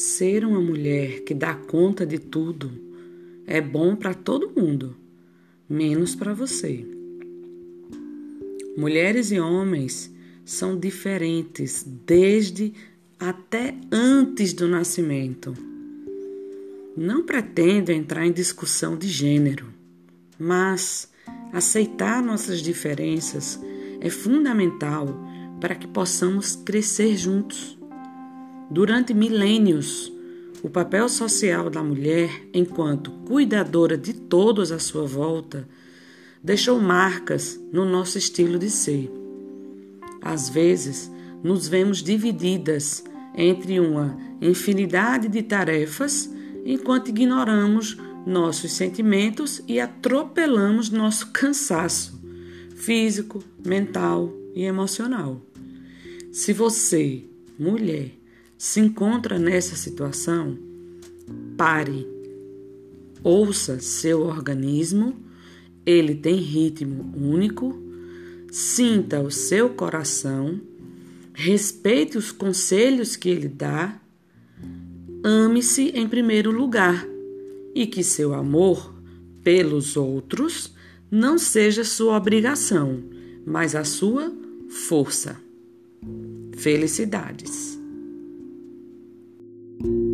Ser uma mulher que dá conta de tudo é bom para todo mundo, menos para você. Mulheres e homens são diferentes desde até antes do nascimento. Não pretendo entrar em discussão de gênero, mas aceitar nossas diferenças é fundamental para que possamos crescer juntos. Durante milênios, o papel social da mulher, enquanto cuidadora de todos à sua volta, deixou marcas no nosso estilo de ser. Às vezes, nos vemos divididas entre uma infinidade de tarefas enquanto ignoramos nossos sentimentos e atropelamos nosso cansaço físico, mental e emocional. Se você, mulher, se encontra nessa situação, pare. Ouça seu organismo, ele tem ritmo único, sinta o seu coração, respeite os conselhos que ele dá ame-se em primeiro lugar e que seu amor pelos outros não seja sua obrigação, mas a sua força. Felicidades. thank you